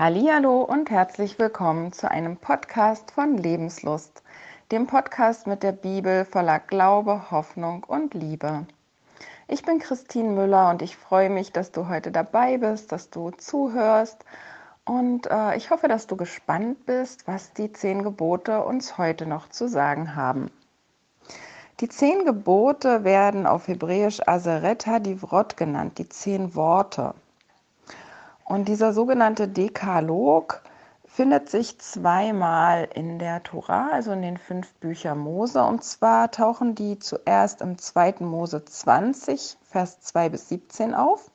Hallo und herzlich willkommen zu einem Podcast von Lebenslust, dem Podcast mit der Bibel voller Glaube, Hoffnung und Liebe. Ich bin Christine Müller und ich freue mich, dass du heute dabei bist, dass du zuhörst und äh, ich hoffe, dass du gespannt bist, was die zehn Gebote uns heute noch zu sagen haben. Die zehn Gebote werden auf Hebräisch Asereta Divrot genannt, die zehn Worte. Und dieser sogenannte Dekalog findet sich zweimal in der Tora, also in den fünf Büchern Mose. Und zwar tauchen die zuerst im 2. Mose 20, Vers 2 bis 17 auf.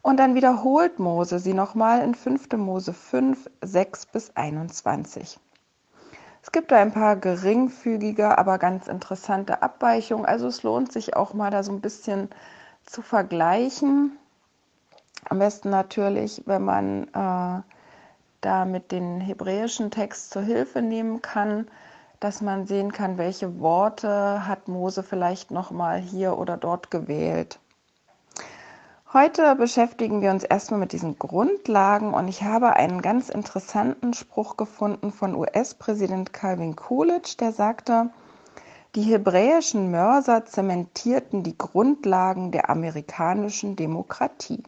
Und dann wiederholt Mose sie nochmal in 5. Mose 5, 6 bis 21. Es gibt da ein paar geringfügige, aber ganz interessante Abweichungen. Also es lohnt sich auch mal da so ein bisschen zu vergleichen. Am besten natürlich, wenn man äh, da den hebräischen Text zur Hilfe nehmen kann, dass man sehen kann, welche Worte hat Mose vielleicht noch mal hier oder dort gewählt. Heute beschäftigen wir uns erstmal mit diesen Grundlagen und ich habe einen ganz interessanten Spruch gefunden von US-Präsident Calvin Coolidge, der sagte, die hebräischen Mörser zementierten die Grundlagen der amerikanischen Demokratie.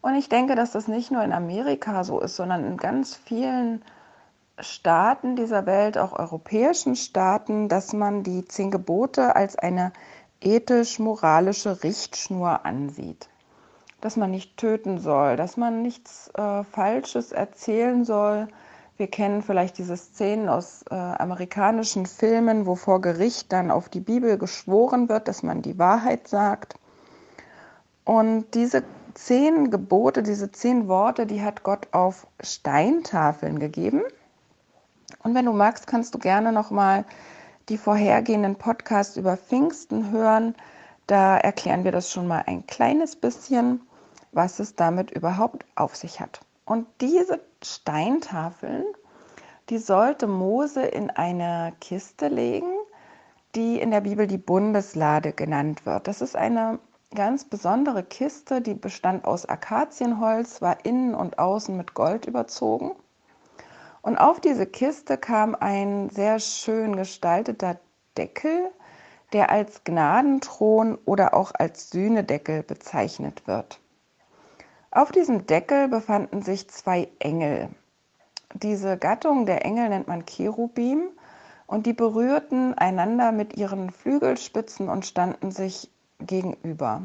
Und ich denke, dass das nicht nur in Amerika so ist, sondern in ganz vielen Staaten dieser Welt, auch europäischen Staaten, dass man die zehn Gebote als eine ethisch-moralische Richtschnur ansieht. Dass man nicht töten soll, dass man nichts äh, Falsches erzählen soll. Wir kennen vielleicht diese Szenen aus äh, amerikanischen Filmen, wo vor Gericht dann auf die Bibel geschworen wird, dass man die Wahrheit sagt. Und diese zehn Gebote, diese zehn Worte, die hat Gott auf Steintafeln gegeben. Und wenn du magst, kannst du gerne nochmal die vorhergehenden Podcasts über Pfingsten hören. Da erklären wir das schon mal ein kleines bisschen, was es damit überhaupt auf sich hat. Und diese Steintafeln, die sollte Mose in eine Kiste legen, die in der Bibel die Bundeslade genannt wird. Das ist eine ganz besondere Kiste, die bestand aus Akazienholz, war innen und außen mit Gold überzogen. Und auf diese Kiste kam ein sehr schön gestalteter Deckel, der als Gnadenthron oder auch als Sühnedeckel bezeichnet wird. Auf diesem Deckel befanden sich zwei Engel. Diese Gattung der Engel nennt man Cherubim und die berührten einander mit ihren Flügelspitzen und standen sich gegenüber.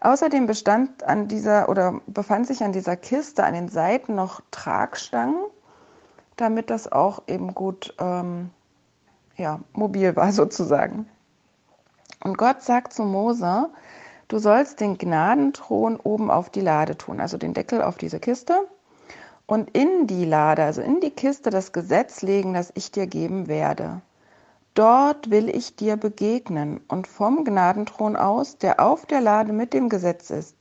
Außerdem bestand an dieser oder befand sich an dieser Kiste an den Seiten noch Tragstangen, damit das auch eben gut ähm, ja, mobil war sozusagen. Und Gott sagt zu Mose, du sollst den Gnadenthron oben auf die Lade tun, also den Deckel auf diese Kiste und in die Lade, also in die Kiste das Gesetz legen, das ich dir geben werde. Dort will ich dir begegnen und vom Gnadenthron aus, der auf der Lade mit dem Gesetz ist,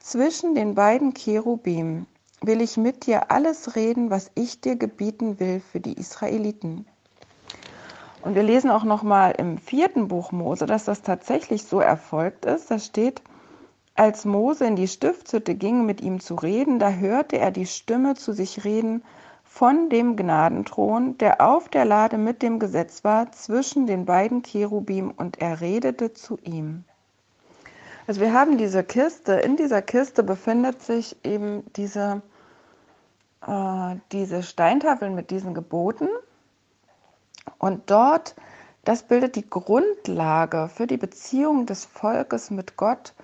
zwischen den beiden Cherubim, will ich mit dir alles reden, was ich dir gebieten will für die Israeliten. Und wir lesen auch noch mal im vierten Buch Mose, dass das tatsächlich so erfolgt ist. Da steht, als Mose in die Stiftshütte ging, mit ihm zu reden, da hörte er die Stimme zu sich reden, von dem Gnadenthron, der auf der Lade mit dem Gesetz war, zwischen den beiden Cherubim, und er redete zu ihm. Also wir haben diese Kiste, in dieser Kiste befindet sich eben diese, äh, diese Steintafeln mit diesen Geboten. Und dort, das bildet die Grundlage für die Beziehung des Volkes mit Gott.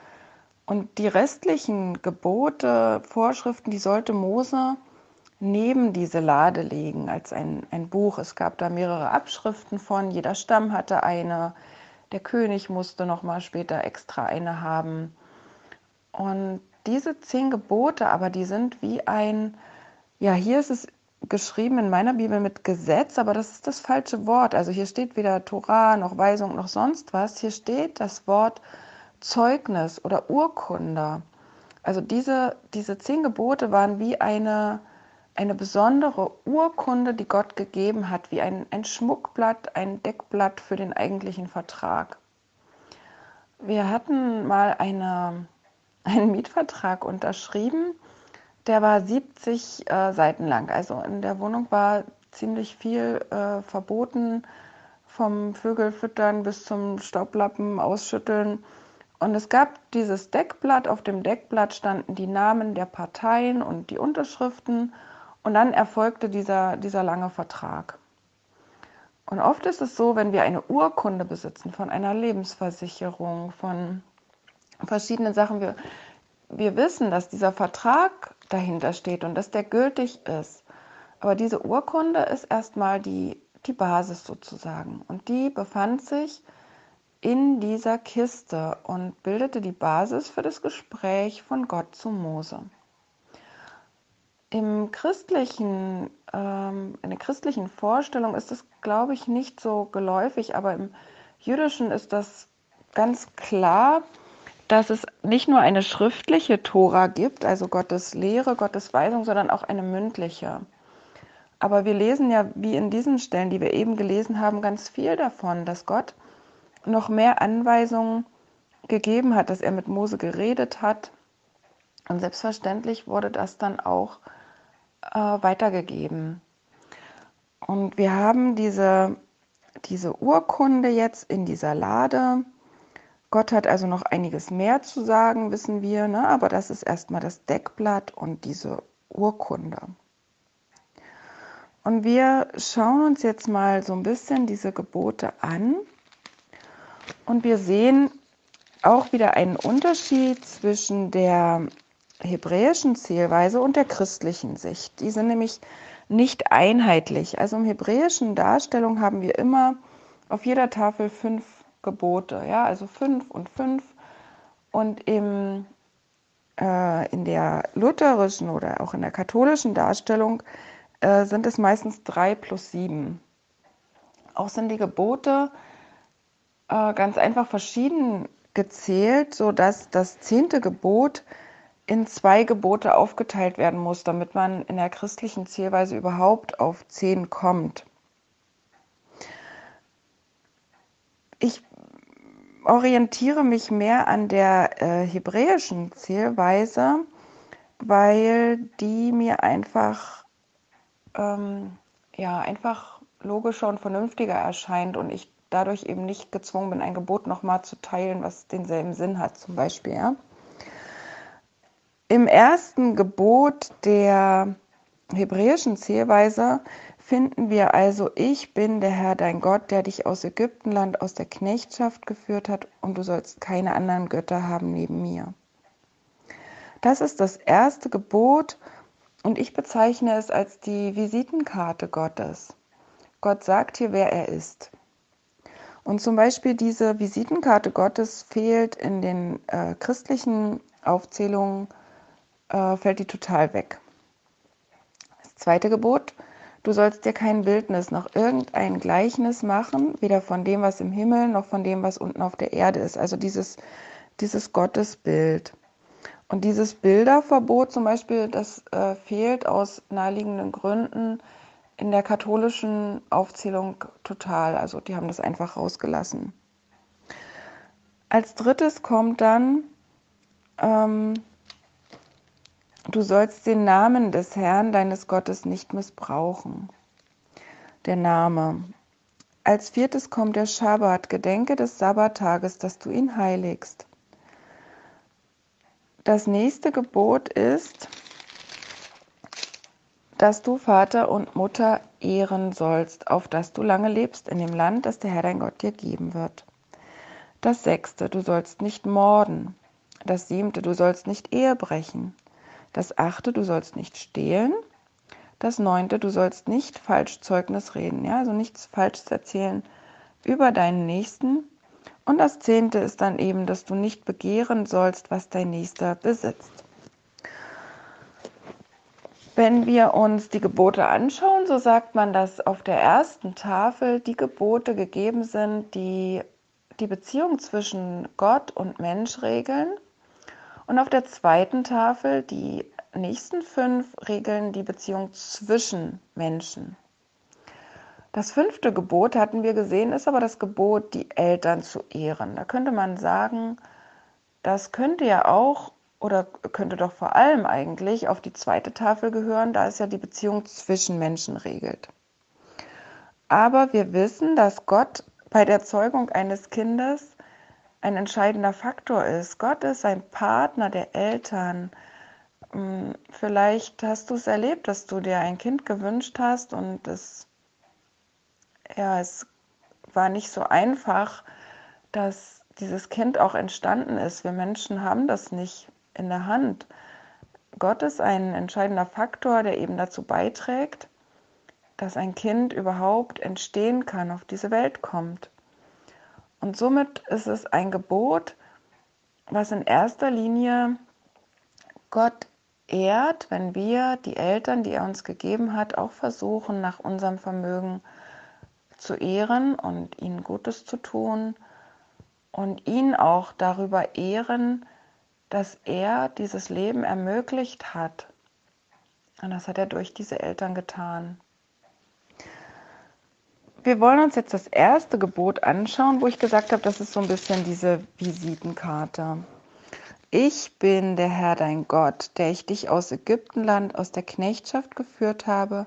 Und die restlichen Gebote, Vorschriften, die sollte Mose neben diese Lade legen als ein, ein Buch. Es gab da mehrere Abschriften von, jeder Stamm hatte eine, der König musste noch mal später extra eine haben. Und diese zehn Gebote, aber die sind wie ein, ja, hier ist es geschrieben in meiner Bibel mit Gesetz, aber das ist das falsche Wort. Also hier steht weder Torah noch Weisung noch sonst was. Hier steht das Wort Zeugnis oder Urkunde. Also diese, diese zehn Gebote waren wie eine, eine besondere Urkunde, die Gott gegeben hat, wie ein, ein Schmuckblatt, ein Deckblatt für den eigentlichen Vertrag. Wir hatten mal eine, einen Mietvertrag unterschrieben der war 70 äh, Seiten lang. Also in der Wohnung war ziemlich viel äh, verboten, vom Vögelfüttern bis zum Staublappen ausschütteln. Und es gab dieses Deckblatt. Auf dem Deckblatt standen die Namen der Parteien und die Unterschriften. Und dann erfolgte dieser, dieser lange Vertrag. Und oft ist es so, wenn wir eine Urkunde besitzen von einer Lebensversicherung, von verschiedenen Sachen, wir, wir wissen, dass dieser Vertrag dahinter steht und dass der gültig ist. Aber diese Urkunde ist erstmal die, die Basis sozusagen. Und die befand sich in dieser Kiste und bildete die Basis für das Gespräch von Gott zu Mose. Im christlichen, ähm, in der christlichen Vorstellung ist das, glaube ich, nicht so geläufig, aber im jüdischen ist das ganz klar, dass es nicht nur eine schriftliche Tora gibt, also Gottes Lehre, Gottes Weisung, sondern auch eine mündliche. Aber wir lesen ja, wie in diesen Stellen, die wir eben gelesen haben, ganz viel davon, dass Gott noch mehr Anweisungen gegeben hat, dass er mit Mose geredet hat. Und selbstverständlich wurde das dann auch äh, weitergegeben. Und wir haben diese, diese Urkunde jetzt in dieser Lade. Gott hat also noch einiges mehr zu sagen, wissen wir, ne? aber das ist erstmal das Deckblatt und diese Urkunde. Und wir schauen uns jetzt mal so ein bisschen diese Gebote an und wir sehen auch wieder einen Unterschied zwischen der hebräischen Zählweise und der christlichen Sicht. Die sind nämlich nicht einheitlich. Also im hebräischen Darstellung haben wir immer auf jeder Tafel fünf Gebote, ja, also fünf und fünf. Und im, äh, in der lutherischen oder auch in der katholischen Darstellung äh, sind es meistens drei plus sieben. Auch sind die Gebote äh, ganz einfach verschieden gezählt, sodass das zehnte Gebot in zwei Gebote aufgeteilt werden muss, damit man in der christlichen Zählweise überhaupt auf zehn kommt. Ich orientiere mich mehr an der äh, hebräischen Zählweise, weil die mir einfach, ähm, ja, einfach logischer und vernünftiger erscheint und ich dadurch eben nicht gezwungen bin, ein Gebot nochmal zu teilen, was denselben Sinn hat, zum Beispiel. Ja? Im ersten Gebot der hebräischen Zählweise finden wir also, ich bin der Herr dein Gott, der dich aus Ägyptenland, aus der Knechtschaft geführt hat und du sollst keine anderen Götter haben neben mir. Das ist das erste Gebot und ich bezeichne es als die Visitenkarte Gottes. Gott sagt hier, wer er ist. Und zum Beispiel diese Visitenkarte Gottes fehlt in den äh, christlichen Aufzählungen äh, fällt die total weg. Das zweite Gebot, du sollst dir kein Bildnis noch irgendein Gleichnis machen, weder von dem, was im Himmel, noch von dem, was unten auf der Erde ist. Also dieses, dieses Gottesbild. Und dieses Bilderverbot zum Beispiel, das äh, fehlt aus naheliegenden Gründen in der katholischen Aufzählung total. Also die haben das einfach rausgelassen. Als drittes kommt dann ähm, Du sollst den Namen des Herrn deines Gottes nicht missbrauchen. Der Name. Als viertes kommt der Schabbat. Gedenke des Sabbattages, dass du ihn heiligst. Das nächste Gebot ist, dass du Vater und Mutter ehren sollst, auf dass du lange lebst in dem Land, das der Herr dein Gott dir geben wird. Das sechste, du sollst nicht morden. Das siebte, du sollst nicht Ehe brechen. Das achte, du sollst nicht stehlen. Das neunte, du sollst nicht falsch Zeugnis reden, ja, also nichts Falsches erzählen über deinen Nächsten. Und das zehnte ist dann eben, dass du nicht begehren sollst, was dein Nächster besitzt. Wenn wir uns die Gebote anschauen, so sagt man, dass auf der ersten Tafel die Gebote gegeben sind, die die Beziehung zwischen Gott und Mensch regeln. Und auf der zweiten Tafel die nächsten fünf regeln die Beziehung zwischen Menschen. Das fünfte Gebot hatten wir gesehen, ist aber das Gebot, die Eltern zu ehren. Da könnte man sagen, das könnte ja auch oder könnte doch vor allem eigentlich auf die zweite Tafel gehören, da es ja die Beziehung zwischen Menschen regelt. Aber wir wissen, dass Gott bei der Zeugung eines Kindes ein entscheidender Faktor ist. Gott ist ein Partner der Eltern. Hm, vielleicht hast du es erlebt, dass du dir ein Kind gewünscht hast und es, ja, es war nicht so einfach, dass dieses Kind auch entstanden ist. Wir Menschen haben das nicht in der Hand. Gott ist ein entscheidender Faktor, der eben dazu beiträgt, dass ein Kind überhaupt entstehen kann, auf diese Welt kommt. Und somit ist es ein Gebot, was in erster Linie Gott ehrt, wenn wir die Eltern, die er uns gegeben hat, auch versuchen, nach unserem Vermögen zu ehren und ihnen Gutes zu tun und ihn auch darüber ehren, dass er dieses Leben ermöglicht hat. Und das hat er durch diese Eltern getan. Wir wollen uns jetzt das erste Gebot anschauen, wo ich gesagt habe, das ist so ein bisschen diese Visitenkarte. Ich bin der Herr dein Gott, der ich dich aus Ägyptenland, aus der Knechtschaft geführt habe.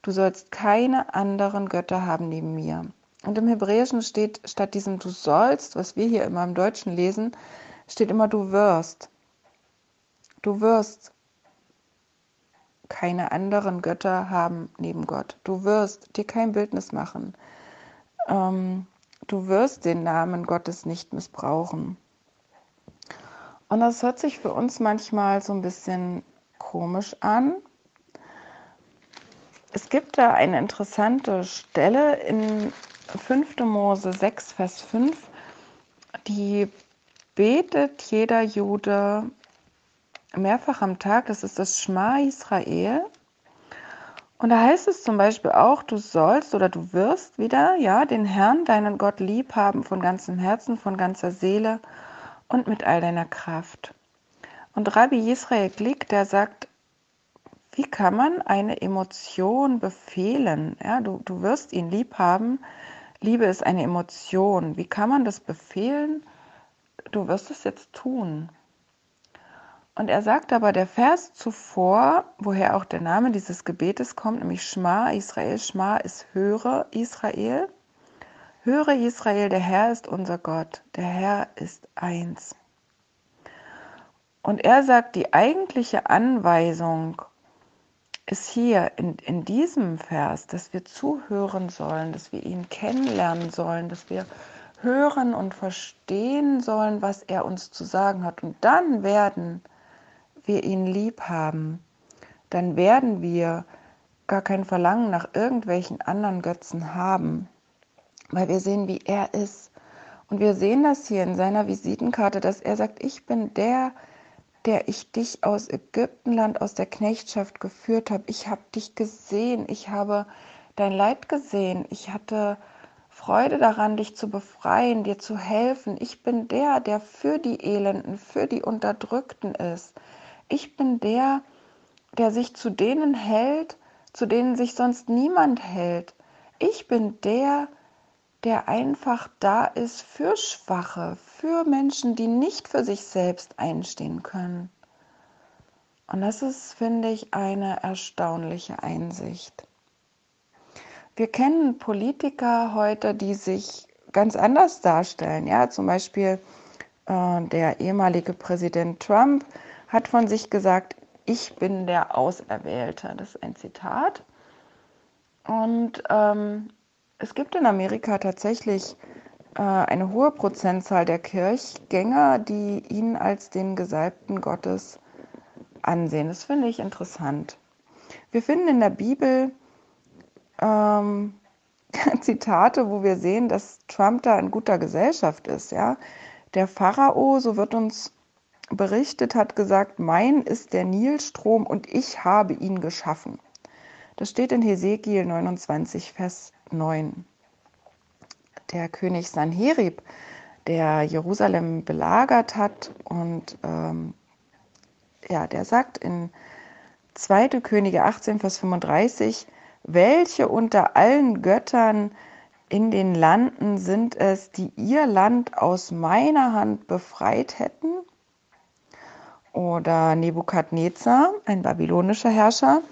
Du sollst keine anderen Götter haben neben mir. Und im Hebräischen steht statt diesem du sollst, was wir hier immer im Deutschen lesen, steht immer du wirst. Du wirst keine anderen Götter haben neben Gott. Du wirst dir kein Bildnis machen. Ähm, du wirst den Namen Gottes nicht missbrauchen. Und das hört sich für uns manchmal so ein bisschen komisch an, es gibt da eine interessante Stelle in 5. Mose 6, Vers 5, die betet jeder Jude mehrfach am Tag. Das ist das Schma Israel. Und da heißt es zum Beispiel auch, du sollst oder du wirst wieder, ja, den Herrn, deinen Gott lieb haben von ganzem Herzen, von ganzer Seele und mit all deiner Kraft. Und Rabbi Israel Glick, der sagt, wie kann man eine Emotion befehlen? Ja, du, du wirst ihn lieb haben. Liebe ist eine Emotion. Wie kann man das befehlen? Du wirst es jetzt tun. Und er sagt aber, der Vers zuvor, woher auch der Name dieses Gebetes kommt, nämlich Schma Israel, Schma ist höre Israel. Höre Israel, der Herr ist unser Gott, der Herr ist eins. Und er sagt, die eigentliche Anweisung ist hier in, in diesem Vers, dass wir zuhören sollen, dass wir ihn kennenlernen sollen, dass wir hören und verstehen sollen, was er uns zu sagen hat. Und dann werden wir ihn lieb haben. Dann werden wir gar kein Verlangen nach irgendwelchen anderen Götzen haben, weil wir sehen, wie er ist. Und wir sehen das hier in seiner Visitenkarte, dass er sagt, ich bin der, der ich dich aus Ägyptenland, aus der Knechtschaft geführt habe. Ich habe dich gesehen, ich habe dein Leid gesehen, ich hatte Freude daran, dich zu befreien, dir zu helfen. Ich bin der, der für die Elenden, für die Unterdrückten ist. Ich bin der, der sich zu denen hält, zu denen sich sonst niemand hält. Ich bin der, der einfach da ist für Schwache, für Menschen, die nicht für sich selbst einstehen können. Und das ist, finde ich, eine erstaunliche Einsicht. Wir kennen Politiker heute, die sich ganz anders darstellen. Ja, zum Beispiel äh, der ehemalige Präsident Trump hat von sich gesagt, ich bin der Auserwählte. Das ist ein Zitat. Und ähm, es gibt in Amerika tatsächlich äh, eine hohe Prozentzahl der Kirchgänger, die ihn als den Gesalbten Gottes ansehen. Das finde ich interessant. Wir finden in der Bibel ähm, Zitate, wo wir sehen, dass Trump da in guter Gesellschaft ist. Ja? Der Pharao, so wird uns berichtet, hat gesagt, mein ist der Nilstrom und ich habe ihn geschaffen. Das steht in Hesekiel 29, Vers 9. Der König Sanherib, der Jerusalem belagert hat und ähm, ja, der sagt in 2. Könige 18, Vers 35, welche unter allen Göttern in den Landen sind es, die ihr Land aus meiner Hand befreit hätten? Oder Nebukadnezar, ein babylonischer Herrscher.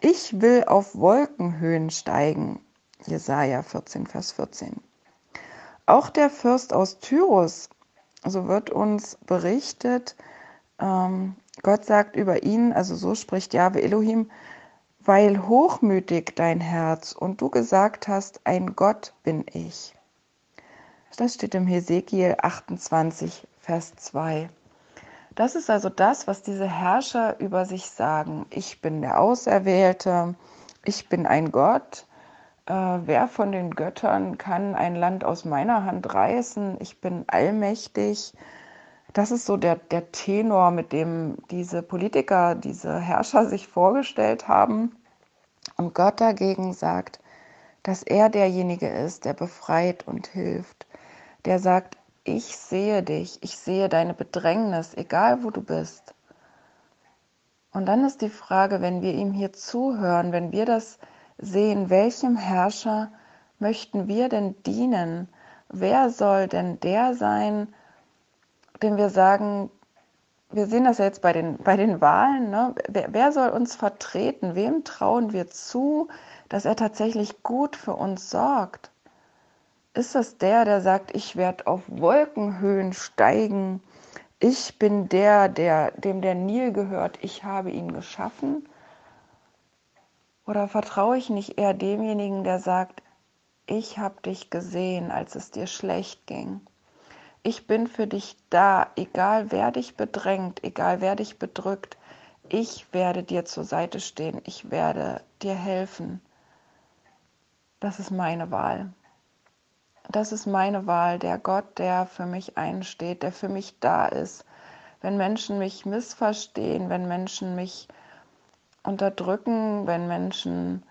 Ich will auf Wolkenhöhen steigen. Jesaja 14, Vers 14. Auch der Fürst aus Tyrus, so wird uns berichtet, ähm, Gott sagt über ihn, also so spricht Jahwe Elohim, weil hochmütig dein Herz und du gesagt hast, ein Gott bin ich. Das steht im Hesekiel 28, Vers 2. Das ist also das, was diese Herrscher über sich sagen. Ich bin der Auserwählte, ich bin ein Gott, äh, wer von den Göttern kann ein Land aus meiner Hand reißen? Ich bin allmächtig. Das ist so der, der Tenor, mit dem diese Politiker, diese Herrscher sich vorgestellt haben. Und Gott dagegen sagt, dass er derjenige ist, der befreit und hilft, der sagt, ich sehe dich, ich sehe deine Bedrängnis, egal wo du bist. Und dann ist die Frage, wenn wir ihm hier zuhören, wenn wir das sehen, welchem Herrscher möchten wir denn dienen? Wer soll denn der sein, dem wir sagen, wir sehen das ja jetzt bei den, bei den Wahlen, ne? wer, wer soll uns vertreten? Wem trauen wir zu, dass er tatsächlich gut für uns sorgt? Ist das der, der sagt, ich werde auf Wolkenhöhen steigen, ich bin der, der, dem der Nil gehört, ich habe ihn geschaffen? Oder vertraue ich nicht eher demjenigen, der sagt, ich habe dich gesehen, als es dir schlecht ging. Ich bin für dich da, egal wer dich bedrängt, egal wer dich bedrückt. Ich werde dir zur Seite stehen, ich werde dir helfen. Das ist meine Wahl. Das ist meine Wahl, der Gott, der für mich einsteht, der für mich da ist. Wenn Menschen mich missverstehen, wenn Menschen mich unterdrücken, wenn Menschen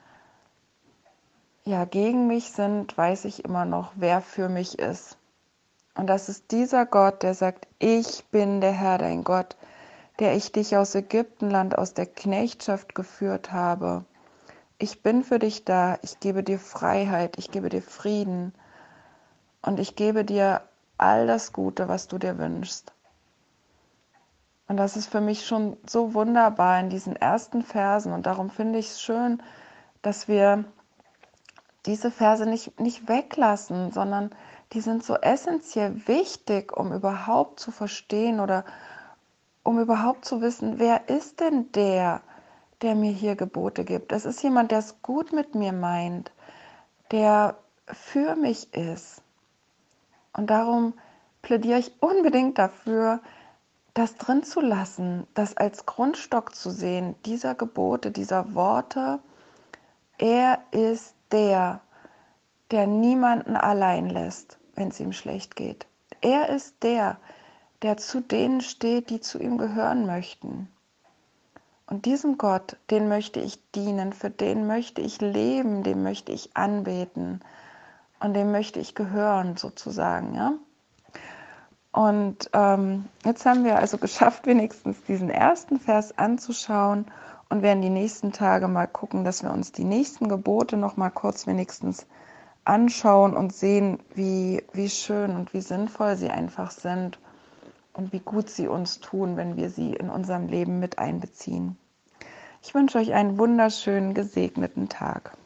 ja gegen mich sind, weiß ich immer noch, wer für mich ist. Und das ist dieser Gott, der sagt, ich bin der Herr, dein Gott, der ich dich aus Ägyptenland, aus der Knechtschaft geführt habe. Ich bin für dich da, ich gebe dir Freiheit, ich gebe dir Frieden und ich gebe dir all das Gute, was du dir wünschst. Und das ist für mich schon so wunderbar in diesen ersten Versen. Und darum finde ich es schön, dass wir diese Verse nicht, nicht weglassen, sondern die sind so essentiell wichtig, um überhaupt zu verstehen oder um überhaupt zu wissen, wer ist denn der, der mir hier Gebote gibt. Es ist jemand, der es gut mit mir meint, der für mich ist. Und darum plädiere ich unbedingt dafür, das drin zu lassen, das als Grundstock zu sehen, dieser Gebote, dieser Worte, er ist der, der niemanden allein lässt, wenn es ihm schlecht geht. Er ist der, der zu denen steht, die zu ihm gehören möchten. Und diesem Gott, den möchte ich dienen, für den möchte ich leben, dem möchte ich anbeten und dem möchte ich gehören sozusagen, ja. Und ähm, jetzt haben wir also geschafft, wenigstens diesen ersten Vers anzuschauen und werden die nächsten Tage mal gucken, dass wir uns die nächsten Gebote noch mal kurz wenigstens anschauen und sehen, wie, wie schön und wie sinnvoll sie einfach sind und wie gut sie uns tun, wenn wir sie in unserem Leben mit einbeziehen. Ich wünsche euch einen wunderschönen, gesegneten Tag.